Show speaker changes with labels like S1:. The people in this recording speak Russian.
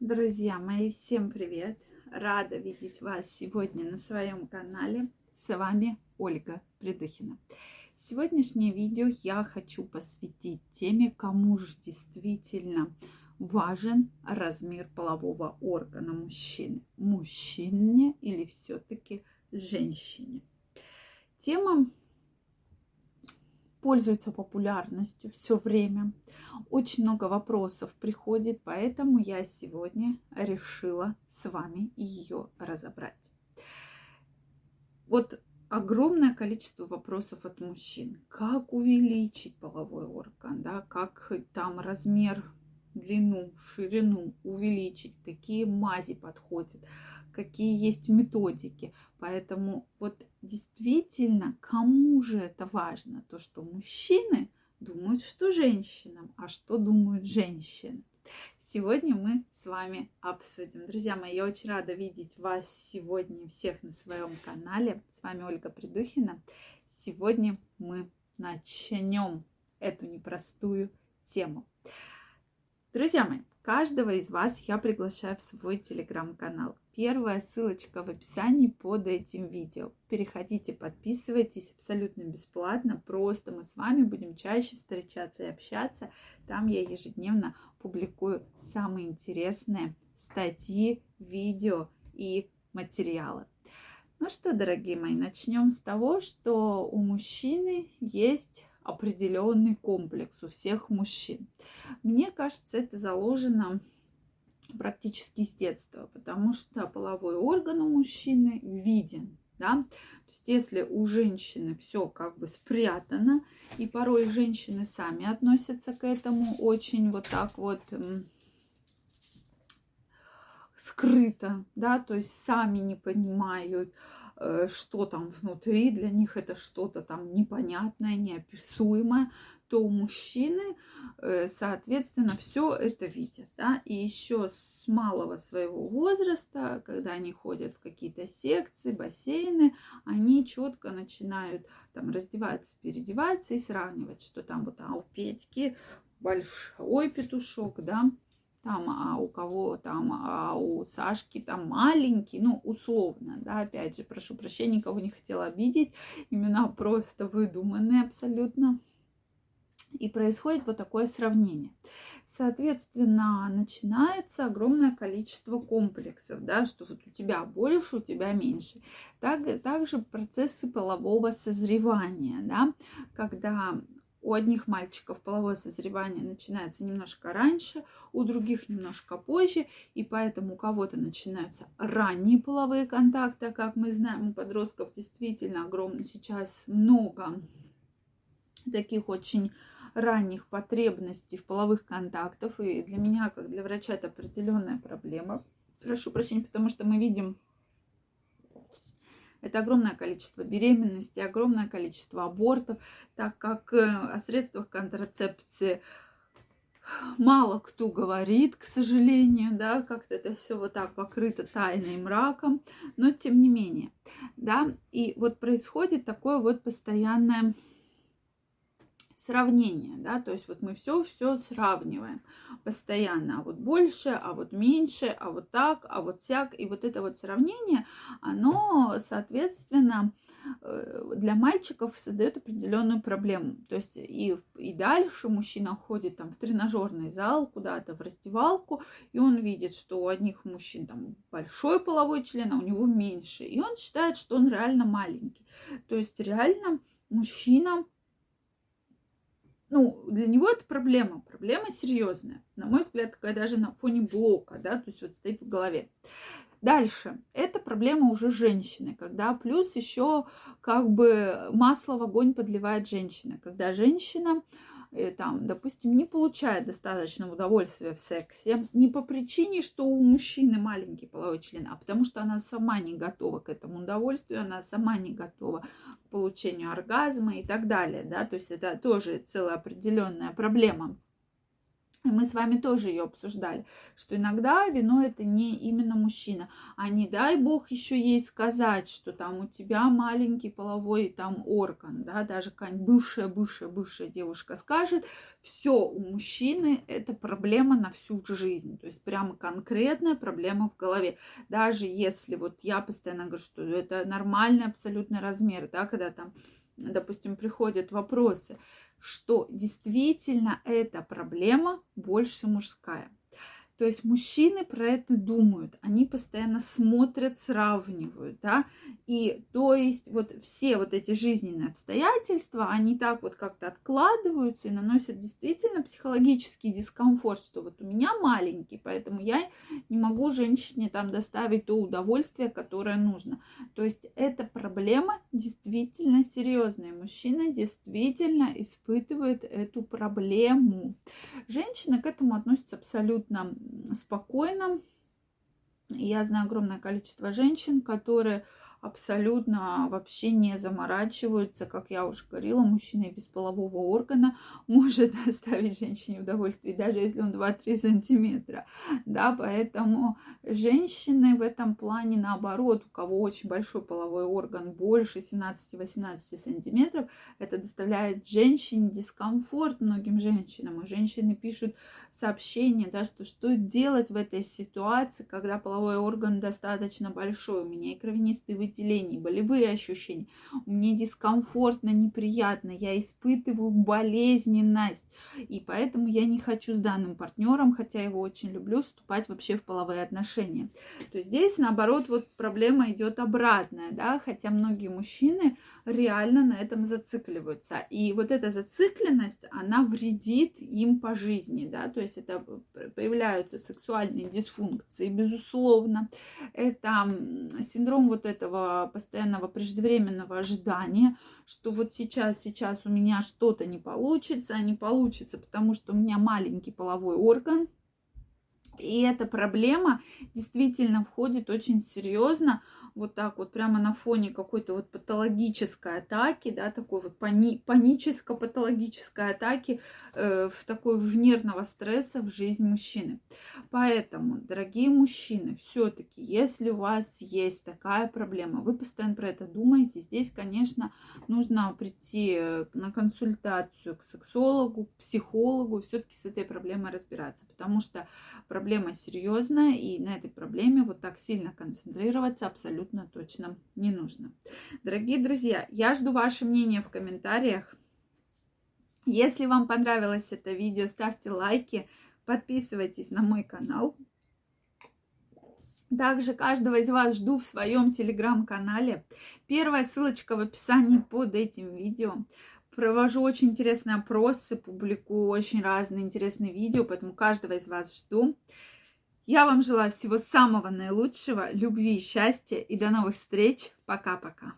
S1: Друзья мои, всем привет! Рада видеть вас сегодня на своем канале. С вами Ольга Придухина. Сегодняшнее видео я хочу посвятить теме, кому же действительно важен размер полового органа мужчины. Мужчине или все-таки женщине. Тема пользуется популярностью все время. Очень много вопросов приходит, поэтому я сегодня решила с вами ее разобрать. Вот огромное количество вопросов от мужчин. Как увеличить половой орган, да, как там размер, длину, ширину увеличить, какие мази подходят, какие есть методики. Поэтому вот действительно, кому же это важно? То, что мужчины думают, что женщинам, а что думают женщины. Сегодня мы с вами обсудим. Друзья мои, я очень рада видеть вас сегодня всех на своем канале. С вами Ольга Придухина. Сегодня мы начнем эту непростую тему. Друзья мои, каждого из вас я приглашаю в свой телеграм-канал. Первая ссылочка в описании под этим видео. Переходите, подписывайтесь абсолютно бесплатно. Просто мы с вами будем чаще встречаться и общаться. Там я ежедневно публикую самые интересные статьи, видео и материалы. Ну что, дорогие мои, начнем с того, что у мужчины есть определенный комплекс у всех мужчин. Мне кажется, это заложено практически с детства, потому что половой орган у мужчины виден, да, то есть если у женщины все как бы спрятано, и порой женщины сами относятся к этому очень вот так вот скрыто, да, то есть сами не понимают, что там внутри, для них это что-то там непонятное, неописуемое, то у мужчины, э, соответственно, все это видят. Да? И еще с малого своего возраста, когда они ходят в какие-то секции, бассейны, они четко начинают там раздеваться, переодеваться и сравнивать, что там вот а у Петьки большой петушок, да, там, а у кого там, а у Сашки там маленький, ну, условно, да, опять же, прошу прощения, никого не хотела обидеть, имена просто выдуманные абсолютно, и происходит вот такое сравнение. Соответственно, начинается огромное количество комплексов, да, что вот у тебя больше, у тебя меньше. Так, также процессы полового созревания, да, когда у одних мальчиков половое созревание начинается немножко раньше, у других немножко позже, и поэтому у кого-то начинаются ранние половые контакты, а как мы знаем, у подростков действительно огромно сейчас много таких очень ранних потребностей в половых контактах. И для меня, как для врача, это определенная проблема. Прошу прощения, потому что мы видим это огромное количество беременности, огромное количество абортов, так как э, о средствах контрацепции мало кто говорит, к сожалению, да, как-то это все вот так покрыто тайной мраком, но тем не менее, да, и вот происходит такое вот постоянное сравнение, да, то есть вот мы все-все сравниваем. Постоянно, а вот больше, а вот меньше, а вот так, а вот всяк, и вот это вот сравнение, оно, соответственно, э, для мальчиков создает определенную проблему, то есть и, и дальше мужчина ходит там в тренажерный зал, куда-то в раздевалку, и он видит, что у одних мужчин там большой половой член, а у него меньше, и он считает, что он реально маленький, то есть реально мужчина ну, для него это проблема, проблема серьезная. На мой взгляд, такая даже на фоне блока, да, то есть вот стоит в голове. Дальше. Это проблема уже женщины, когда плюс еще как бы масло в огонь подливает женщина. Когда женщина и, там, допустим, не получает достаточного удовольствия в сексе, не по причине, что у мужчины маленький половой член, а потому что она сама не готова к этому удовольствию, она сама не готова к получению оргазма и так далее, да, то есть это тоже целая определенная проблема. Мы с вами тоже ее обсуждали, что иногда вино это не именно мужчина, а не дай бог еще ей сказать, что там у тебя маленький половой там орган, да, даже какая-нибудь бывшая, бывшая, бывшая девушка скажет, все, у мужчины это проблема на всю жизнь, то есть прямо конкретная проблема в голове. Даже если вот я постоянно говорю, что это нормальный абсолютный размер, да, когда там допустим, приходят вопросы, что действительно эта проблема больше мужская. То есть мужчины про это думают, они постоянно смотрят, сравнивают, да, и то есть вот все вот эти жизненные обстоятельства, они так вот как-то откладываются и наносят действительно психологический дискомфорт, что вот у меня маленький, поэтому я не могу женщине там доставить то удовольствие, которое нужно. То есть эта проблема действительно серьезная, мужчина действительно испытывает эту проблему. Женщина к этому относится абсолютно спокойно. Я знаю огромное количество женщин, которые абсолютно вообще не заморачиваются. Как я уже говорила, мужчина без полового органа может доставить женщине удовольствие, даже если он 2-3 сантиметра. Да, поэтому женщины в этом плане наоборот, у кого очень большой половой орган, больше 17-18 сантиметров, это доставляет женщине дискомфорт многим женщинам. И женщины пишут сообщения, да, что что делать в этой ситуации, когда половой орган достаточно большой, у меня и кровянистый выделений, болевые ощущения. Мне дискомфортно, неприятно, я испытываю болезненность. И поэтому я не хочу с данным партнером, хотя его очень люблю, вступать вообще в половые отношения. То здесь, наоборот, вот проблема идет обратная, да, хотя многие мужчины реально на этом зацикливаются. И вот эта зацикленность, она вредит им по жизни, да, то есть это появляются сексуальные дисфункции, безусловно. Это синдром вот этого постоянного преждевременного ожидания, что вот сейчас, сейчас у меня что-то не получится, не получится, потому что у меня маленький половой орган, и эта проблема действительно входит очень серьезно вот так вот прямо на фоне какой-то вот патологической атаки, да, такой вот пани паническо-патологической атаки э, в такой в нервного стресса в жизнь мужчины. Поэтому, дорогие мужчины, все-таки, если у вас есть такая проблема, вы постоянно про это думаете, здесь, конечно, нужно прийти э, на консультацию к сексологу, к психологу, все-таки с этой проблемой разбираться, потому что проблема серьезная, и на этой проблеме вот так сильно концентрироваться абсолютно абсолютно точно не нужно. Дорогие друзья, я жду ваше мнение в комментариях. Если вам понравилось это видео, ставьте лайки, подписывайтесь на мой канал. Также каждого из вас жду в своем телеграм-канале. Первая ссылочка в описании под этим видео. Провожу очень интересные опросы, публикую очень разные интересные видео, поэтому каждого из вас жду. Я вам желаю всего самого наилучшего, любви, счастья и до новых встреч. Пока-пока.